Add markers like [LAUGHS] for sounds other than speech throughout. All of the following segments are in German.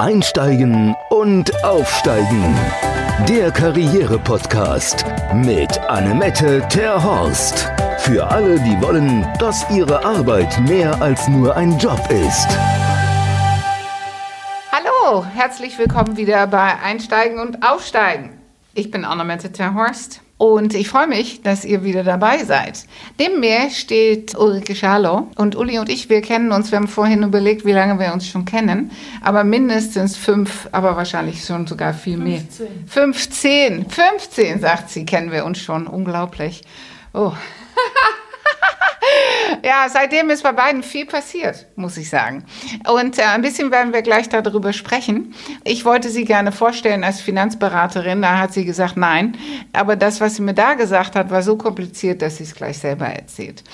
Einsteigen und Aufsteigen. Der Karriere-Podcast mit Annemette Terhorst. Für alle, die wollen, dass ihre Arbeit mehr als nur ein Job ist. Hallo, herzlich willkommen wieder bei Einsteigen und Aufsteigen. Ich bin Annemette Terhorst und ich freue mich, dass ihr wieder dabei seid. Neben mir steht Ulrike Schalow und Uli und ich, wir kennen uns. Wir haben vorhin überlegt, wie lange wir uns schon kennen. Aber mindestens fünf, aber wahrscheinlich schon sogar viel 15. mehr. 15. 15, sagt sie, kennen wir uns schon. Unglaublich. Oh. [LAUGHS] ja, seitdem ist bei beiden viel passiert, muss ich sagen. Und äh, ein bisschen werden wir gleich darüber sprechen. Ich wollte sie gerne vorstellen als Finanzberaterin. Da hat sie gesagt, nein. Aber das, was sie mir da gesagt hat, war so kompliziert, dass sie es gleich selber erzählt.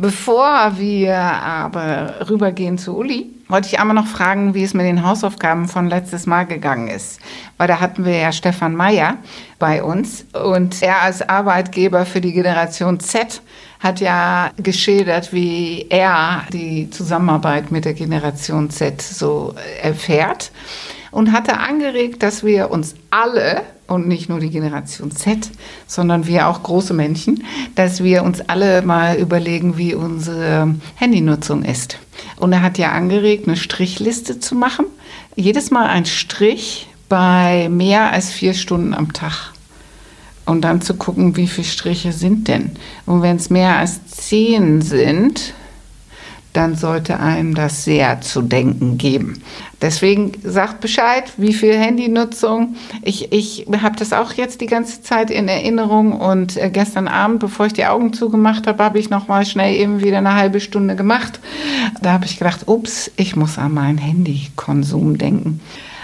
Bevor wir aber rübergehen zu Uli, wollte ich einmal noch fragen, wie es mit den Hausaufgaben von letztes Mal gegangen ist. Weil da hatten wir ja Stefan Meyer bei uns und er als Arbeitgeber für die Generation Z hat ja geschildert, wie er die Zusammenarbeit mit der Generation Z so erfährt und hatte angeregt, dass wir uns alle und nicht nur die Generation Z, sondern wir auch große Menschen, dass wir uns alle mal überlegen, wie unsere Handynutzung ist. Und er hat ja angeregt, eine Strichliste zu machen. Jedes Mal ein Strich bei mehr als vier Stunden am Tag und dann zu gucken, wie viele Striche sind denn. Und wenn es mehr als zehn sind, dann sollte einem das sehr zu denken geben. Deswegen sagt Bescheid, wie viel Handynutzung. Ich, ich habe das auch jetzt die ganze Zeit in Erinnerung und äh, gestern Abend, bevor ich die Augen zugemacht habe, habe ich noch mal schnell eben wieder eine halbe Stunde gemacht. Da habe ich gedacht, ups, ich muss an meinen Handykonsum denken.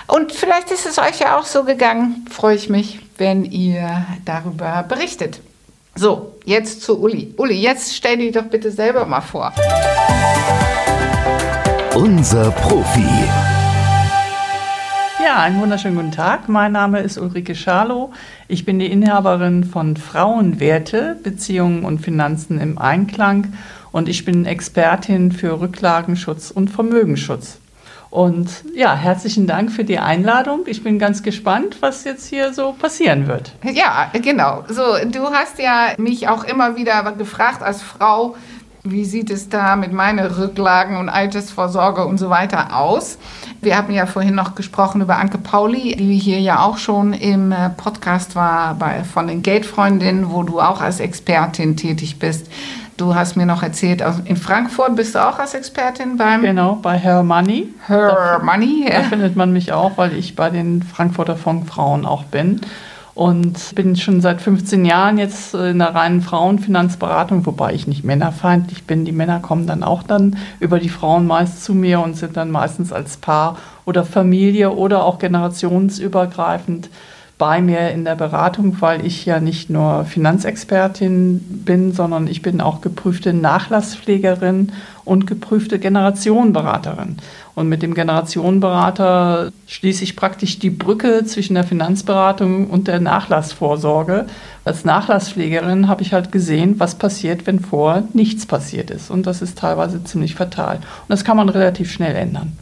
Und vielleicht ist es euch ja auch so gegangen. Freue ich mich, wenn ihr darüber berichtet. So, jetzt zu Uli. Uli, jetzt stell dich doch bitte selber mal vor. Unser Profi. Ja, einen wunderschönen guten Tag. Mein Name ist Ulrike Schalow. Ich bin die Inhaberin von Frauenwerte, Beziehungen und Finanzen im Einklang und ich bin Expertin für Rücklagenschutz und Vermögensschutz. Und ja, herzlichen Dank für die Einladung. Ich bin ganz gespannt, was jetzt hier so passieren wird. Ja, genau. So, du hast ja mich auch immer wieder gefragt als Frau, wie sieht es da mit meinen Rücklagen und Altersvorsorge und so weiter aus? Wir haben ja vorhin noch gesprochen über Anke Pauli, die hier ja auch schon im äh, Podcast war bei, von den Geldfreundinnen, wo du auch als Expertin tätig bist. Du hast mir noch erzählt, in Frankfurt bist du auch als Expertin beim... Genau, bei Her Money. Her da, Money, ja. Da findet man mich auch, weil ich bei den Frankfurter Fondsfrauen auch bin. Und bin schon seit 15 Jahren jetzt in der reinen Frauenfinanzberatung, wobei ich nicht männerfeindlich bin. Die Männer kommen dann auch dann über die Frauen meist zu mir und sind dann meistens als Paar oder Familie oder auch generationsübergreifend bei mir in der Beratung, weil ich ja nicht nur Finanzexpertin bin, sondern ich bin auch geprüfte Nachlasspflegerin und geprüfte Generationenberaterin. Und mit dem Generationenberater schließe ich praktisch die Brücke zwischen der Finanzberatung und der Nachlassvorsorge. Als Nachlasspflegerin habe ich halt gesehen, was passiert, wenn vorher nichts passiert ist. Und das ist teilweise ziemlich fatal. Und das kann man relativ schnell ändern.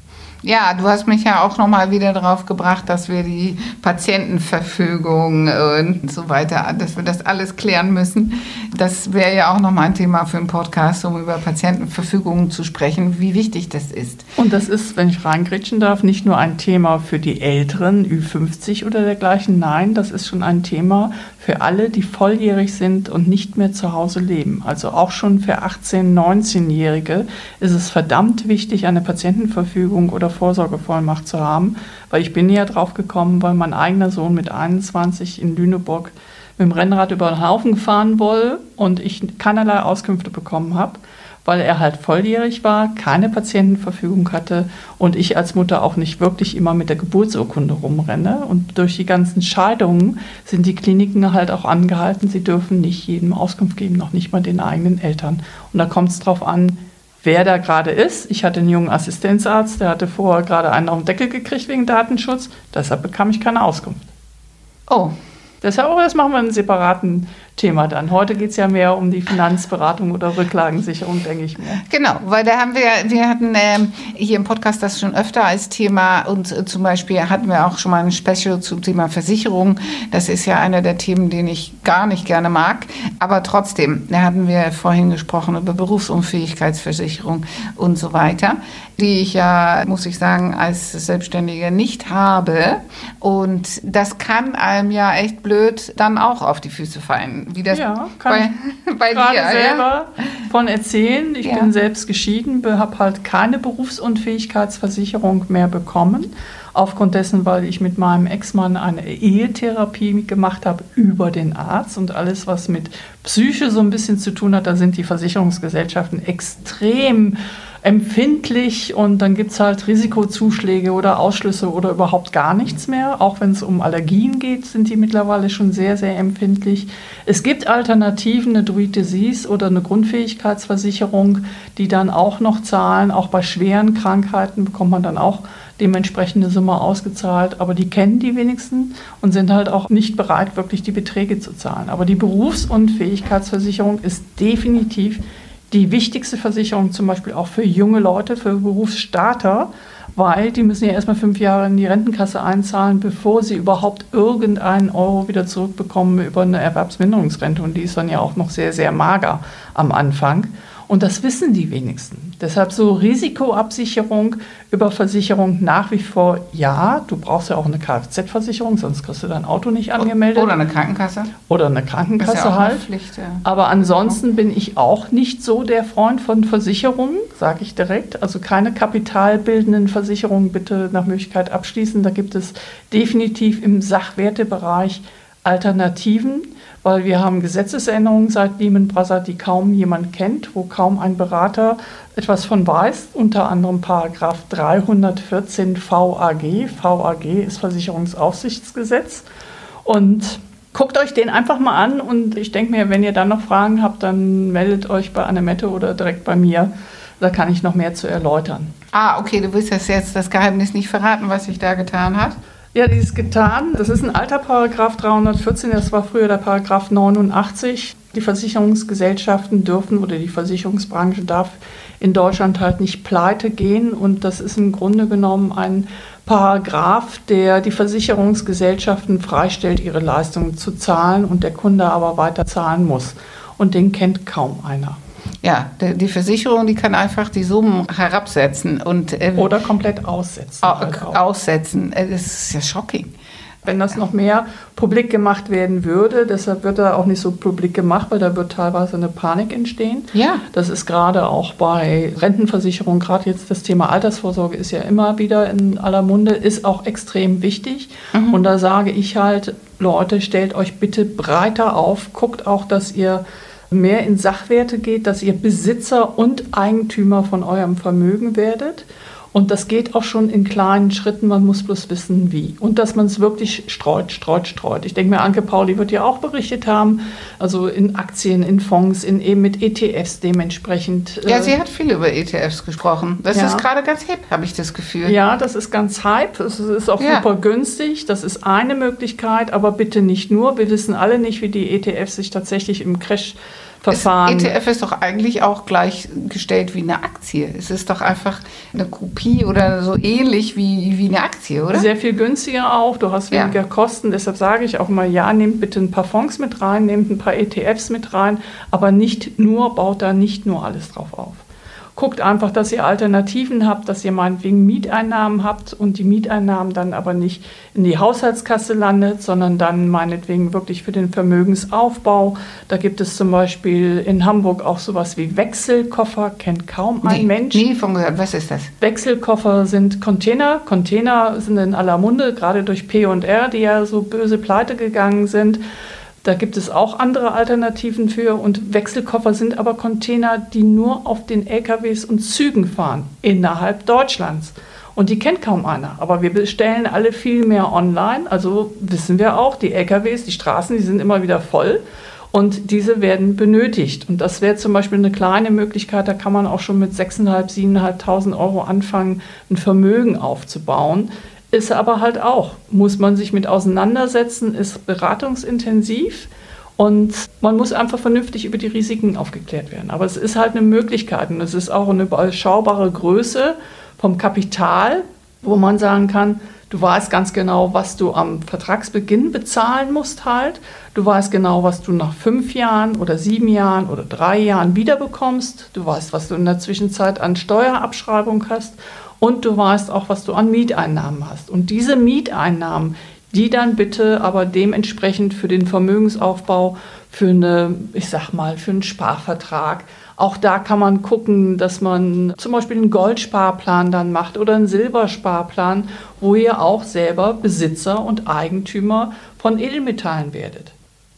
Ja, du hast mich ja auch nochmal wieder darauf gebracht, dass wir die Patientenverfügung und so weiter, dass wir das alles klären müssen. Das wäre ja auch nochmal ein Thema für einen Podcast, um über Patientenverfügungen zu sprechen, wie wichtig das ist. Und das ist, wenn ich reingrätschen darf, nicht nur ein Thema für die Älteren, Ü50 oder dergleichen. Nein, das ist schon ein Thema für alle, die volljährig sind und nicht mehr zu Hause leben. Also auch schon für 18-, 19-Jährige ist es verdammt wichtig, eine Patientenverfügung oder Vorsorgevollmacht zu haben, weil ich bin ja drauf gekommen, weil mein eigener Sohn mit 21 in Lüneburg mit dem Rennrad über den Haufen fahren wollte und ich keinerlei Auskünfte bekommen habe weil er halt volljährig war, keine Patientenverfügung hatte und ich als Mutter auch nicht wirklich immer mit der Geburtsurkunde rumrenne. Und durch die ganzen Scheidungen sind die Kliniken halt auch angehalten, sie dürfen nicht jedem Auskunft geben, noch nicht mal den eigenen Eltern. Und da kommt es drauf an, wer da gerade ist. Ich hatte einen jungen Assistenzarzt, der hatte vorher gerade einen auf den Deckel gekriegt wegen Datenschutz, deshalb bekam ich keine Auskunft. Oh, Deshalb, das machen wir in separaten Thema dann. Heute geht es ja mehr um die Finanzberatung oder Rücklagensicherung, denke ich mir. Genau, weil da haben wir, wir hatten ähm, hier im Podcast das schon öfter als Thema und äh, zum Beispiel hatten wir auch schon mal ein Special zum Thema Versicherung. Das ist ja einer der Themen, den ich gar nicht gerne mag. Aber trotzdem, da hatten wir vorhin gesprochen über Berufsunfähigkeitsversicherung und so weiter, die ich ja, muss ich sagen, als Selbstständige nicht habe. Und das kann einem ja echt blöd dann auch auf die Füße fallen wie das ja, kann bei, [LAUGHS] bei dir, selber ja? von erzählen. Ich ja. bin selbst geschieden, habe halt keine Berufsunfähigkeitsversicherung mehr bekommen. Aufgrund dessen, weil ich mit meinem Ex-Mann eine Ehetherapie gemacht habe über den Arzt und alles, was mit Psyche so ein bisschen zu tun hat, da sind die Versicherungsgesellschaften extrem empfindlich und dann gibt es halt Risikozuschläge oder Ausschlüsse oder überhaupt gar nichts mehr. Auch wenn es um Allergien geht, sind die mittlerweile schon sehr, sehr empfindlich. Es gibt Alternativen, eine Druid Disease oder eine Grundfähigkeitsversicherung, die dann auch noch zahlen. Auch bei schweren Krankheiten bekommt man dann auch dementsprechende Summe ausgezahlt, aber die kennen die wenigsten und sind halt auch nicht bereit, wirklich die Beträge zu zahlen. Aber die Berufsunfähigkeitsversicherung ist definitiv die wichtigste Versicherung zum Beispiel auch für junge Leute, für Berufsstarter, weil die müssen ja erstmal fünf Jahre in die Rentenkasse einzahlen, bevor sie überhaupt irgendeinen Euro wieder zurückbekommen über eine Erwerbsminderungsrente. Und die ist dann ja auch noch sehr, sehr mager am Anfang. Und das wissen die wenigsten. Deshalb so Risikoabsicherung über Versicherung nach wie vor ja. Du brauchst ja auch eine Kfz-Versicherung, sonst kriegst du dein Auto nicht angemeldet. Oder eine Krankenkasse. Oder eine Krankenkasse ja halt. Pflicht, ja. Aber ansonsten bin ich auch nicht so der Freund von Versicherungen, sage ich direkt. Also keine kapitalbildenden Versicherungen bitte nach Möglichkeit abschließen. Da gibt es definitiv im Sachwertebereich Alternativen weil wir haben Gesetzesänderungen seit Lehman Brothers, die kaum jemand kennt, wo kaum ein Berater etwas von weiß, unter anderem Paragraph 314 VAG. VAG ist Versicherungsaufsichtsgesetz und guckt euch den einfach mal an und ich denke mir, wenn ihr dann noch Fragen habt, dann meldet euch bei Annemette oder direkt bei mir. Da kann ich noch mehr zu erläutern. Ah, okay, du willst das jetzt das Geheimnis nicht verraten, was sich da getan hat? Ja, die ist getan. Das ist ein alter Paragraph 314, das war früher der Paragraph 89. Die Versicherungsgesellschaften dürfen oder die Versicherungsbranche darf in Deutschland halt nicht pleite gehen und das ist im Grunde genommen ein Paragraph, der die Versicherungsgesellschaften freistellt, ihre Leistungen zu zahlen und der Kunde aber weiter zahlen muss. Und den kennt kaum einer. Ja, die Versicherung, die kann einfach die Summen herabsetzen und äh, oder komplett aussetzen. Halt aussetzen. Äh, das ist ja shocking. Wenn das noch mehr publik gemacht werden würde, deshalb wird er auch nicht so publik gemacht, weil da wird teilweise eine Panik entstehen. Ja. Das ist gerade auch bei Rentenversicherung, gerade jetzt das Thema Altersvorsorge ist ja immer wieder in aller Munde, ist auch extrem wichtig. Mhm. Und da sage ich halt, Leute, stellt euch bitte breiter auf, guckt auch, dass ihr mehr in Sachwerte geht, dass ihr Besitzer und Eigentümer von eurem Vermögen werdet. Und das geht auch schon in kleinen Schritten, man muss bloß wissen, wie. Und dass man es wirklich streut, streut, streut. Ich denke mir, Anke Pauli wird ja auch berichtet haben, also in Aktien, in Fonds, in eben mit ETFs dementsprechend. Ja, äh, sie hat viel über ETFs gesprochen. Das ja. ist gerade ganz hip, habe ich das Gefühl. Ja, das ist ganz hype. Es ist auch ja. super günstig. Das ist eine Möglichkeit, aber bitte nicht nur. Wir wissen alle nicht, wie die ETFs sich tatsächlich im Crash Verfahren. Ist, ETF ist doch eigentlich auch gleichgestellt wie eine Aktie. Es ist doch einfach eine Kopie oder so ähnlich wie, wie eine Aktie, oder? Sehr viel günstiger auch. Du hast weniger ja. Kosten. Deshalb sage ich auch mal, ja, nehmt bitte ein paar Fonds mit rein, nehmt ein paar ETFs mit rein, aber nicht nur, baut da nicht nur alles drauf auf. Guckt einfach, dass ihr Alternativen habt, dass ihr meinetwegen Mieteinnahmen habt und die Mieteinnahmen dann aber nicht in die Haushaltskasse landet, sondern dann meinetwegen wirklich für den Vermögensaufbau. Da gibt es zum Beispiel in Hamburg auch sowas wie Wechselkoffer, kennt kaum ein nee, Mensch. Nie von gehört. Was ist das? Wechselkoffer sind Container. Container sind in aller Munde, gerade durch P&R, die ja so böse pleite gegangen sind. Da gibt es auch andere Alternativen für und Wechselkoffer sind aber Container, die nur auf den LKWs und Zügen fahren innerhalb Deutschlands. Und die kennt kaum einer. Aber wir bestellen alle viel mehr online. Also wissen wir auch, die LKWs, die Straßen, die sind immer wieder voll. Und diese werden benötigt. Und das wäre zum Beispiel eine kleine Möglichkeit, da kann man auch schon mit 6.500, 7.500 Euro anfangen, ein Vermögen aufzubauen. Ist aber halt auch, muss man sich mit auseinandersetzen, ist beratungsintensiv Und man muss einfach vernünftig über die Risiken aufgeklärt werden. Aber es ist halt eine Möglichkeit und es ist auch eine überschaubare Größe vom Kapital, wo man sagen kann, du weißt ganz genau, was du am Vertragsbeginn bezahlen musst halt. Du weißt genau, was du nach fünf Jahren oder sieben Jahren oder drei Jahren wiederbekommst. Du weißt, was du in der Zwischenzeit an Steuerabschreibung hast. Und du weißt auch, was du an Mieteinnahmen hast. Und diese Mieteinnahmen, die dann bitte aber dementsprechend für den Vermögensaufbau, für eine, ich sag mal, für einen Sparvertrag. Auch da kann man gucken, dass man zum Beispiel einen Goldsparplan dann macht oder einen Silbersparplan, wo ihr auch selber Besitzer und Eigentümer von Edelmetallen werdet.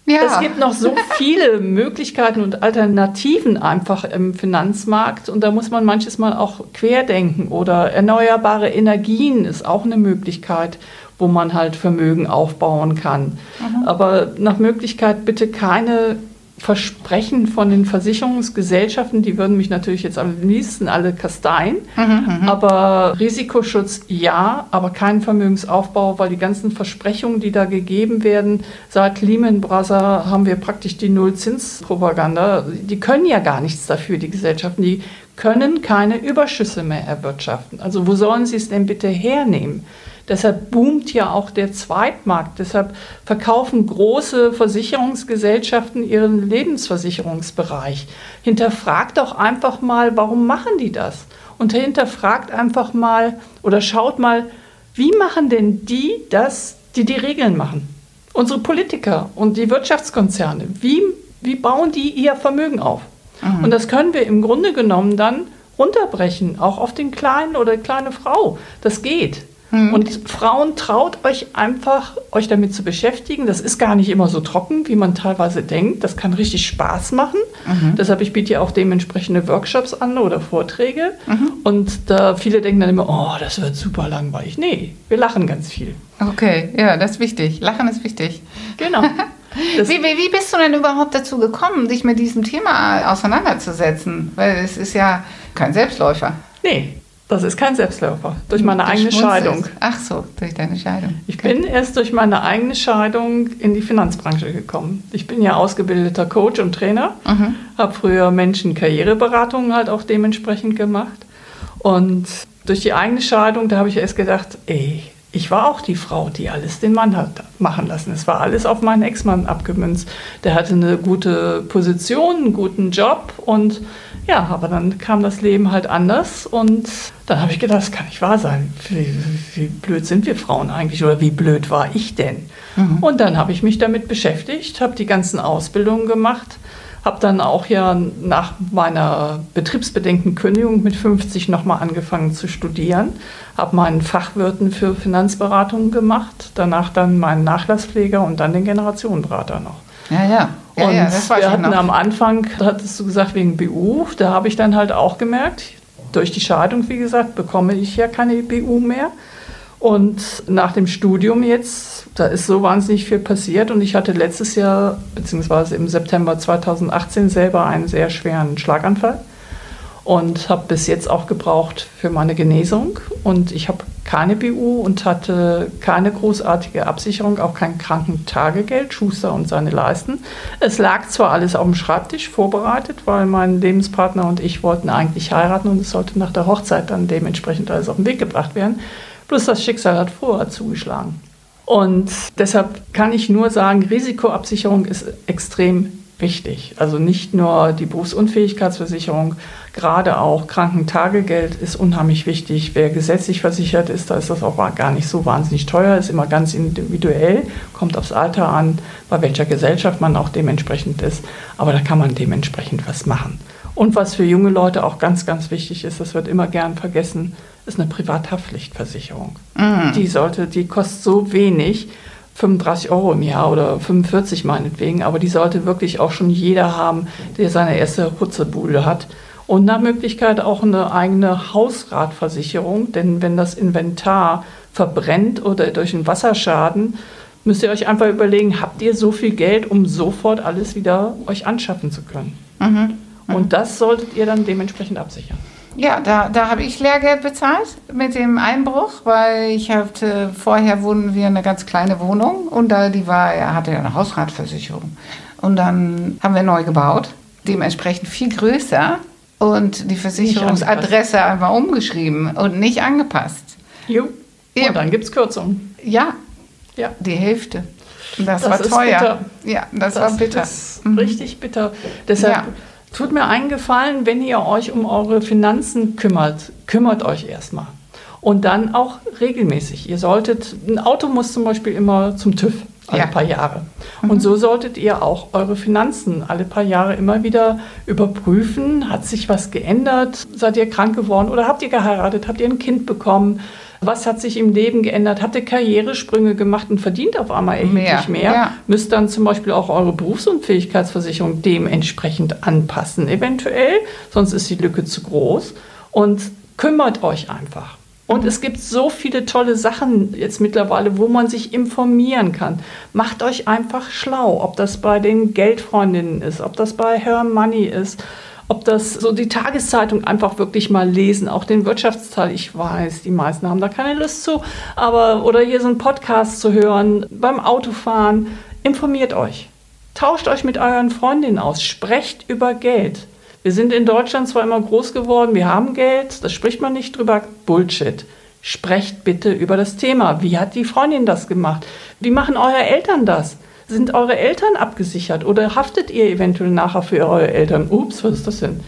Ja. Es gibt noch so viele Möglichkeiten und Alternativen einfach im Finanzmarkt und da muss man manches Mal auch querdenken oder erneuerbare Energien ist auch eine Möglichkeit wo man halt Vermögen aufbauen kann. Mhm. Aber nach Möglichkeit bitte keine Versprechen von den Versicherungsgesellschaften, die würden mich natürlich jetzt am liebsten alle kasteien. Mhm, mhm, aber Risikoschutz ja, aber kein Vermögensaufbau, weil die ganzen Versprechungen, die da gegeben werden, seit Lehman Brothers haben wir praktisch die Nullzinspropaganda. Die können ja gar nichts dafür, die Gesellschaften. Die können keine Überschüsse mehr erwirtschaften. Also wo sollen sie es denn bitte hernehmen? Deshalb boomt ja auch der Zweitmarkt. Deshalb verkaufen große Versicherungsgesellschaften ihren Lebensversicherungsbereich. Hinterfragt doch einfach mal, warum machen die das? Und hinterfragt einfach mal oder schaut mal, wie machen denn die das, die die Regeln machen? Unsere Politiker und die Wirtschaftskonzerne, wie, wie bauen die ihr Vermögen auf? Mhm. Und das können wir im Grunde genommen dann runterbrechen, auch auf den kleinen oder kleine Frau. Das geht. Mhm. Und Frauen traut euch einfach, euch damit zu beschäftigen. Das ist gar nicht immer so trocken, wie man teilweise denkt. Das kann richtig Spaß machen. Mhm. Deshalb, ich biete ja auch dementsprechende Workshops an oder Vorträge. Mhm. Und da viele denken dann immer, oh, das wird super langweilig. Nee, wir lachen ganz viel. Okay, ja, das ist wichtig. Lachen ist wichtig. Genau. [LAUGHS] Wie, wie, wie, bist du denn überhaupt dazu gekommen, dich mit diesem Thema auseinanderzusetzen? Weil es ist ja kein Selbstläufer. Nee, das ist kein Selbstläufer. Durch meine du eigene Scheidung. Ach so, durch deine Scheidung. Ich okay. bin erst durch meine eigene Scheidung in die Finanzbranche gekommen. Ich bin ja ausgebildeter Coach und Trainer, mhm. habe früher Menschen Karriereberatungen halt auch dementsprechend gemacht. Und durch die eigene Scheidung, da habe ich erst gedacht, ey, ich war auch die Frau, die alles den Mann hat machen lassen. Es war alles auf meinen Ex-Mann abgemünzt. Der hatte eine gute Position, einen guten Job und ja, aber dann kam das Leben halt anders und dann habe ich gedacht, das kann nicht wahr sein. Wie, wie, blöd sind wir Frauen eigentlich oder wie blöd war ich denn? Mhm. Und dann habe ich mich damit beschäftigt, habe die ganzen Ausbildungen gemacht, habe dann auch ja nach meiner betriebsbedingten Kündigung mit 50 nochmal angefangen zu studieren, habe meinen Fachwirten für Finanzberatung gemacht, danach dann meinen Nachlasspfleger und dann den Generationenberater noch. Ja, ja. Ja, und ja, wir hatten am Anfang, da hattest du gesagt, wegen BU, da habe ich dann halt auch gemerkt, durch die Scheidung, wie gesagt, bekomme ich ja keine BU mehr. Und nach dem Studium jetzt, da ist so wahnsinnig viel passiert und ich hatte letztes Jahr, beziehungsweise im September 2018 selber einen sehr schweren Schlaganfall und habe bis jetzt auch gebraucht für meine Genesung. Und ich habe keine BU und hatte keine großartige Absicherung, auch kein Krankentagegeld, Schuster und seine Leisten. Es lag zwar alles auf dem Schreibtisch vorbereitet, weil mein Lebenspartner und ich wollten eigentlich heiraten und es sollte nach der Hochzeit dann dementsprechend alles auf den Weg gebracht werden. Bloß das Schicksal hat vorher zugeschlagen. Und deshalb kann ich nur sagen, Risikoabsicherung ist extrem wichtig. Also nicht nur die Berufsunfähigkeitsversicherung, Gerade auch Krankentagegeld ist unheimlich wichtig. Wer gesetzlich versichert ist, da ist das auch gar nicht so wahnsinnig teuer, ist immer ganz individuell, kommt aufs Alter an, bei welcher Gesellschaft man auch dementsprechend ist. Aber da kann man dementsprechend was machen. Und was für junge Leute auch ganz, ganz wichtig ist, das wird immer gern vergessen, ist eine Privathaftpflichtversicherung. Mhm. Die sollte, die kostet so wenig, 35 Euro im Jahr oder 45 meinetwegen, aber die sollte wirklich auch schon jeder haben, der seine erste Hutzebude hat und nach Möglichkeit auch eine eigene Hausratversicherung, denn wenn das Inventar verbrennt oder durch einen Wasserschaden, müsst ihr euch einfach überlegen, habt ihr so viel Geld, um sofort alles wieder euch anschaffen zu können? Mhm. Mhm. Und das solltet ihr dann dementsprechend absichern. Ja, da, da habe ich Lehrgeld bezahlt mit dem Einbruch, weil ich hatte, vorher wohnen wir in einer ganz kleine Wohnung und da die war, er hatte ja eine Hausratversicherung. Und dann haben wir neu gebaut, dementsprechend viel größer und die Versicherungsadresse einfach umgeschrieben und nicht angepasst. Jo. Und dann gibt es Kürzungen. Ja. ja, die Hälfte. Das, das war teuer. Bitter. Ja, das, das war bitter. Ist mhm. Richtig bitter. Deshalb ja. tut mir eingefallen, wenn ihr euch um eure Finanzen kümmert, kümmert euch erstmal. Und dann auch regelmäßig. Ihr solltet, ein Auto muss zum Beispiel immer zum TÜV alle ja. paar Jahre. Mhm. Und so solltet ihr auch eure Finanzen alle paar Jahre immer wieder überprüfen. Hat sich was geändert? Seid ihr krank geworden oder habt ihr geheiratet? Habt ihr ein Kind bekommen? Was hat sich im Leben geändert? Habt ihr Karrieresprünge gemacht und verdient auf einmal erheblich mehr? mehr? Ja. Müsst dann zum Beispiel auch eure Berufsunfähigkeitsversicherung dementsprechend anpassen, eventuell. Sonst ist die Lücke zu groß. Und kümmert euch einfach. Und es gibt so viele tolle Sachen jetzt mittlerweile, wo man sich informieren kann. Macht euch einfach schlau, ob das bei den Geldfreundinnen ist, ob das bei Her Money ist, ob das so die Tageszeitung einfach wirklich mal lesen, auch den Wirtschaftsteil. Ich weiß, die meisten haben da keine Lust zu, aber oder hier so einen Podcast zu hören beim Autofahren. Informiert euch. Tauscht euch mit euren Freundinnen aus. Sprecht über Geld. Wir sind in Deutschland zwar immer groß geworden, wir haben Geld, das spricht man nicht drüber. Bullshit. Sprecht bitte über das Thema. Wie hat die Freundin das gemacht? Wie machen eure Eltern das? Sind eure Eltern abgesichert oder haftet ihr eventuell nachher für eure Eltern? Ups, was ist das denn?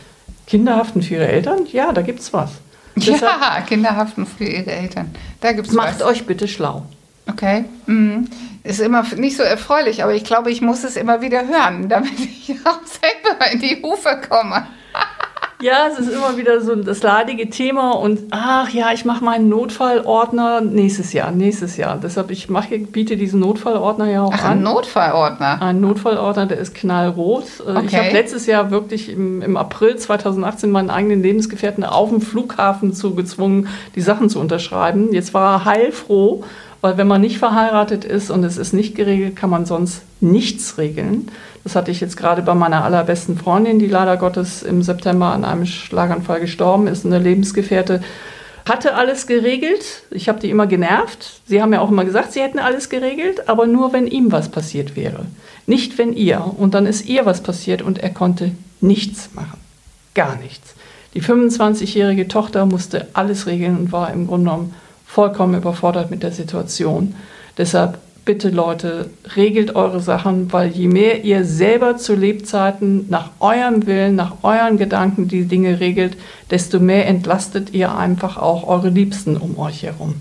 Kinder haften für ihre Eltern? Ja, da gibt's was. [LAUGHS] Ja, Deshalb, Kinder haften für ihre Eltern. Da gibt's Macht was. euch bitte schlau. Okay. Mhm. Ist immer nicht so erfreulich, aber ich glaube, ich muss es immer wieder hören, [LAUGHS] damit ich auch selber in die Hufe komme. [LAUGHS] Ja, es ist immer wieder so das leidige Thema und ach ja, ich mache meinen Notfallordner nächstes Jahr, nächstes Jahr. Deshalb ich mache, biete diesen Notfallordner ja auch ach, an. Ein Notfallordner. Ein Notfallordner, der ist knallrot. Äh, okay. Ich habe letztes Jahr wirklich im, im, April 2018 meinen eigenen Lebensgefährten auf dem Flughafen zu gezwungen, die Sachen zu unterschreiben. Jetzt war er heilfroh weil wenn man nicht verheiratet ist und es ist nicht geregelt, kann man sonst nichts regeln. Das hatte ich jetzt gerade bei meiner allerbesten Freundin, die leider Gottes im September an einem Schlaganfall gestorben ist, eine Lebensgefährte. Hatte alles geregelt. Ich habe die immer genervt. Sie haben ja auch immer gesagt, sie hätten alles geregelt, aber nur wenn ihm was passiert wäre. Nicht wenn ihr. Und dann ist ihr was passiert und er konnte nichts machen. Gar nichts. Die 25-jährige Tochter musste alles regeln und war im Grunde genommen vollkommen überfordert mit der Situation. Deshalb bitte Leute, regelt eure Sachen, weil je mehr ihr selber zu Lebzeiten nach eurem Willen, nach euren Gedanken die Dinge regelt, desto mehr entlastet ihr einfach auch eure Liebsten um euch herum.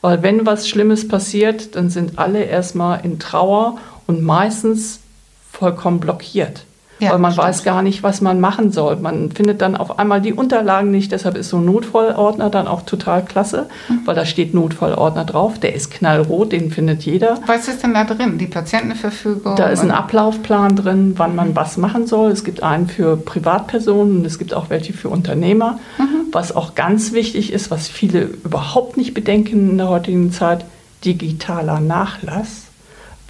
Weil wenn was Schlimmes passiert, dann sind alle erstmal in Trauer und meistens vollkommen blockiert. Ja, weil man stimmt. weiß gar nicht, was man machen soll. Man findet dann auf einmal die Unterlagen nicht. Deshalb ist so ein Notfallordner dann auch total klasse, mhm. weil da steht Notfallordner drauf. Der ist knallrot, den findet jeder. Was ist denn da drin? Die Patientenverfügung? Da ist ein Ablaufplan drin, wann man was machen soll. Es gibt einen für Privatpersonen und es gibt auch welche für Unternehmer. Mhm. Was auch ganz wichtig ist, was viele überhaupt nicht bedenken in der heutigen Zeit, digitaler Nachlass.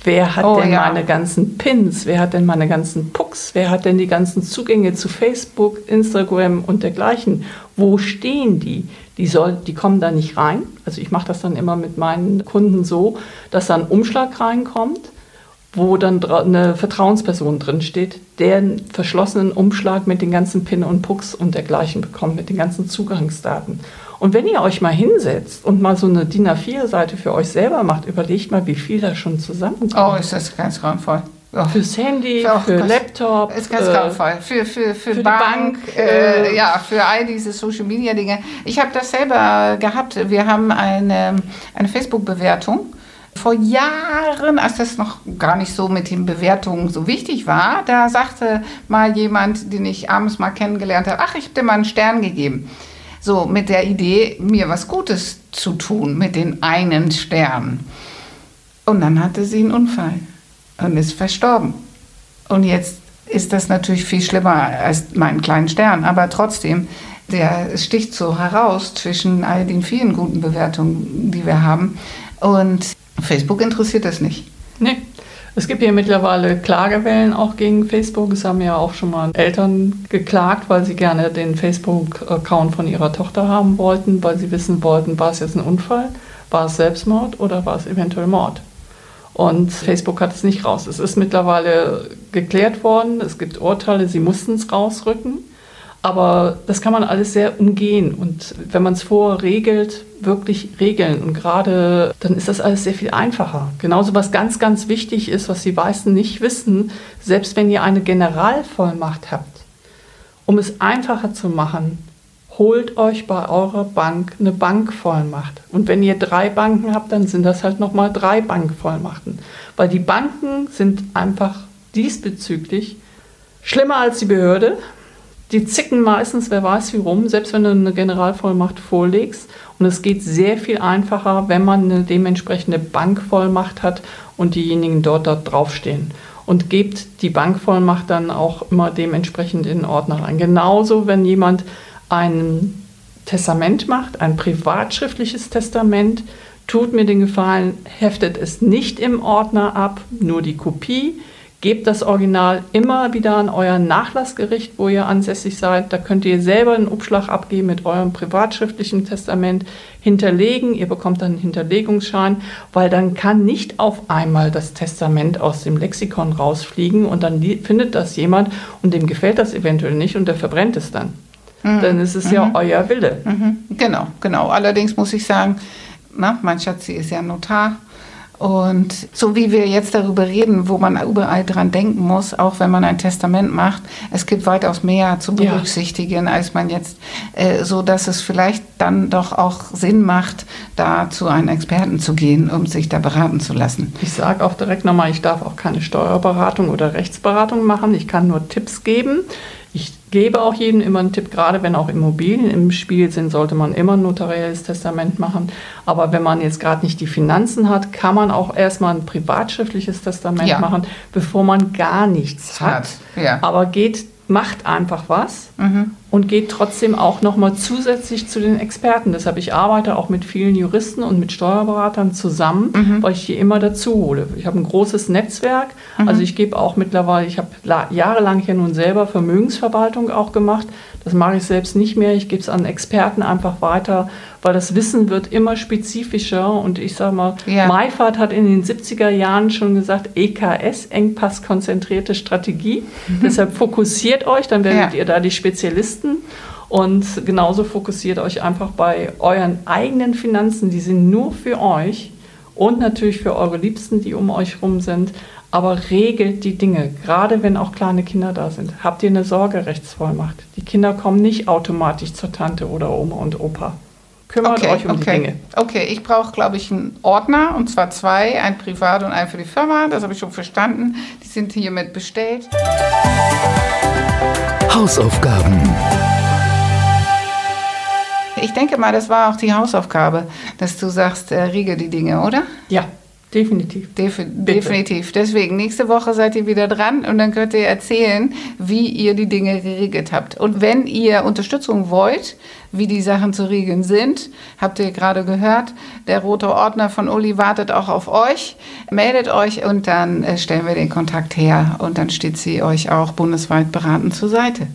Wer hat oh, denn ja. meine ganzen Pins? Wer hat denn meine ganzen Pucks? Wer hat denn die ganzen Zugänge zu Facebook, Instagram und dergleichen? Wo stehen die? Die, soll, die kommen da nicht rein. Also ich mache das dann immer mit meinen Kunden so, dass da ein Umschlag reinkommt, wo dann eine Vertrauensperson drin steht, der einen verschlossenen Umschlag mit den ganzen Pin und Pucks und dergleichen bekommt, mit den ganzen Zugangsdaten. Und wenn ihr euch mal hinsetzt und mal so eine DIN A4-Seite für euch selber macht, überlegt mal, wie viel da schon zusammenkommt. Oh, ist das ganz grauenvoll. Oh. Fürs Handy, für, für Laptop. Ist ganz äh, grauenvoll. Für, für, für, für Bank, Bank äh, äh, ja, für all diese Social Media Dinge. Ich habe das selber gehabt. Wir haben eine, eine Facebook-Bewertung. Vor Jahren, als das noch gar nicht so mit den Bewertungen so wichtig war, da sagte mal jemand, den ich abends mal kennengelernt habe, ach, ich habe dir mal einen Stern gegeben. So mit der Idee, mir was Gutes zu tun mit den einen Stern. Und dann hatte sie einen Unfall und ist verstorben. Und jetzt ist das natürlich viel schlimmer als meinen kleinen Stern, aber trotzdem, der sticht so heraus zwischen all den vielen guten Bewertungen, die wir haben. Und Facebook interessiert das nicht. Nee. Es gibt ja mittlerweile Klagewellen auch gegen Facebook. Es haben ja auch schon mal Eltern geklagt, weil sie gerne den Facebook-Account von ihrer Tochter haben wollten, weil sie wissen wollten, war es jetzt ein Unfall, war es Selbstmord oder war es eventuell Mord. Und Facebook hat es nicht raus. Es ist mittlerweile geklärt worden. Es gibt Urteile, sie mussten es rausrücken. Aber das kann man alles sehr umgehen. Und wenn man es vorher regelt, wirklich regeln. Und gerade dann ist das alles sehr viel einfacher. Genauso was ganz, ganz wichtig ist, was die meisten nicht wissen, selbst wenn ihr eine Generalvollmacht habt, um es einfacher zu machen, holt euch bei eurer Bank eine Bankvollmacht. Und wenn ihr drei Banken habt, dann sind das halt nochmal drei Bankvollmachten. Weil die Banken sind einfach diesbezüglich schlimmer als die Behörde die zicken meistens, wer weiß wie rum, selbst wenn du eine Generalvollmacht vorlegst. Und es geht sehr viel einfacher, wenn man eine dementsprechende Bankvollmacht hat und diejenigen dort, dort draufstehen. Und gebt die Bankvollmacht dann auch immer dementsprechend in den Ordner rein. Genauso, wenn jemand ein Testament macht, ein privatschriftliches Testament, tut mir den Gefallen, heftet es nicht im Ordner ab, nur die Kopie Gebt das Original immer wieder an euer Nachlassgericht, wo ihr ansässig seid. Da könnt ihr selber einen Umschlag abgeben mit eurem privatschriftlichen Testament, hinterlegen. Ihr bekommt dann einen Hinterlegungsschein, weil dann kann nicht auf einmal das Testament aus dem Lexikon rausfliegen und dann findet das jemand und dem gefällt das eventuell nicht und der verbrennt es dann. Mhm. Dann ist es mhm. ja euer Wille. Mhm. Genau, genau. Allerdings muss ich sagen, na, mein Schatzi ist ja Notar und so wie wir jetzt darüber reden, wo man überall dran denken muss, auch wenn man ein Testament macht, es gibt weitaus mehr zu berücksichtigen, ja. als man jetzt, äh, so dass es vielleicht dann doch auch Sinn macht, da zu einem Experten zu gehen, um sich da beraten zu lassen. Ich sage auch direkt nochmal, ich darf auch keine Steuerberatung oder Rechtsberatung machen. Ich kann nur Tipps geben. Ich gebe auch jedem immer einen Tipp, gerade wenn auch Immobilien im Spiel sind, sollte man immer ein notarielles Testament machen. Aber wenn man jetzt gerade nicht die Finanzen hat, kann man auch erstmal ein privatschriftliches Testament ja. machen, bevor man gar nichts hat. hat. Ja. Aber geht macht einfach was mhm. Und geht trotzdem auch nochmal zusätzlich zu den Experten. Deshalb ich arbeite auch mit vielen Juristen und mit Steuerberatern zusammen, mhm. weil ich die immer dazu hole. Ich habe ein großes Netzwerk, mhm. also ich gebe auch mittlerweile, ich habe jahrelang ja nun selber Vermögensverwaltung auch gemacht. Das mache ich selbst nicht mehr. Ich gebe es an Experten einfach weiter, weil das Wissen wird immer spezifischer. Und ich sage mal, ja. Meifert hat in den 70er Jahren schon gesagt, EKS, engpasskonzentrierte Strategie. Mhm. Deshalb fokussiert euch, dann werdet ja. ihr da die Spezialisten. Und genauso fokussiert euch einfach bei euren eigenen Finanzen, die sind nur für euch und natürlich für eure Liebsten, die um euch rum sind. Aber regelt die Dinge, gerade wenn auch kleine Kinder da sind. Habt ihr eine Sorgerechtsvollmacht? Die Kinder kommen nicht automatisch zur Tante oder Oma und Opa. Kümmert okay, euch um okay. die Dinge. Okay, ich brauche, glaube ich, einen Ordner und zwar zwei, ein privat und ein für die Firma. Das habe ich schon verstanden. Die sind hiermit bestellt. Hausaufgaben. Ich denke mal, das war auch die Hausaufgabe, dass du sagst, äh, riege die Dinge, oder? Ja. Definitiv. Def definitiv. Deswegen, nächste Woche seid ihr wieder dran und dann könnt ihr erzählen, wie ihr die Dinge geregelt habt. Und wenn ihr Unterstützung wollt, wie die Sachen zu regeln sind. Habt ihr gerade gehört, der rote Ordner von Uli wartet auch auf euch. Meldet euch und dann äh, stellen wir den Kontakt her und dann steht sie euch auch bundesweit beratend zur Seite.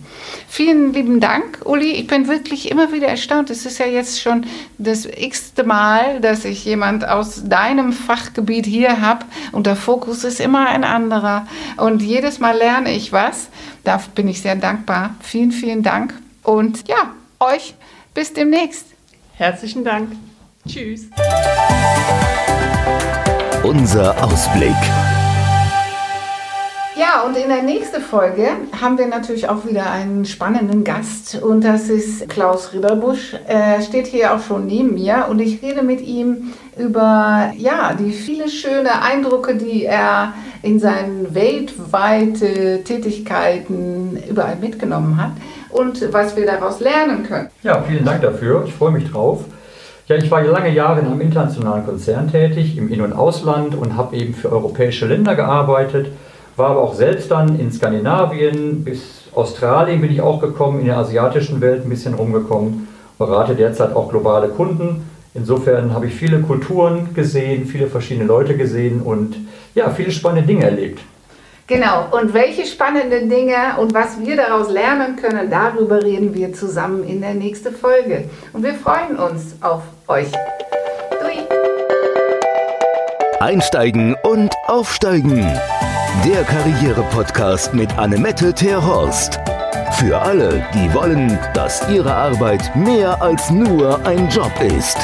Vielen lieben Dank, Uli. Ich bin wirklich immer wieder erstaunt. Es ist ja jetzt schon das x-te Mal, dass ich jemand aus deinem Fachgebiet hier habe und der Fokus ist immer ein anderer. Und jedes Mal lerne ich was. Da bin ich sehr dankbar. Vielen, vielen Dank. Und ja, euch bis demnächst. Herzlichen Dank. Tschüss. Unser Ausblick. Ja, und in der nächsten Folge haben wir natürlich auch wieder einen spannenden Gast und das ist Klaus Ridderbusch. Er steht hier auch schon neben mir und ich rede mit ihm über ja, die viele schöne Eindrücke, die er in seinen weltweiten Tätigkeiten überall mitgenommen hat und was wir daraus lernen können. Ja, vielen Dank dafür. Ich freue mich drauf. Ja, ich war lange Jahre in einem internationalen Konzern tätig, im In- und Ausland und habe eben für europäische Länder gearbeitet, war aber auch selbst dann in Skandinavien, bis Australien bin ich auch gekommen, in der asiatischen Welt ein bisschen rumgekommen, berate derzeit auch globale Kunden. Insofern habe ich viele Kulturen gesehen, viele verschiedene Leute gesehen und ja, viele spannende Dinge erlebt. Genau, und welche spannenden Dinge und was wir daraus lernen können, darüber reden wir zusammen in der nächsten Folge. Und wir freuen uns auf euch. Dui. Einsteigen und Aufsteigen. Der Karriere-Podcast mit Annemette Terhorst. Für alle, die wollen, dass ihre Arbeit mehr als nur ein Job ist.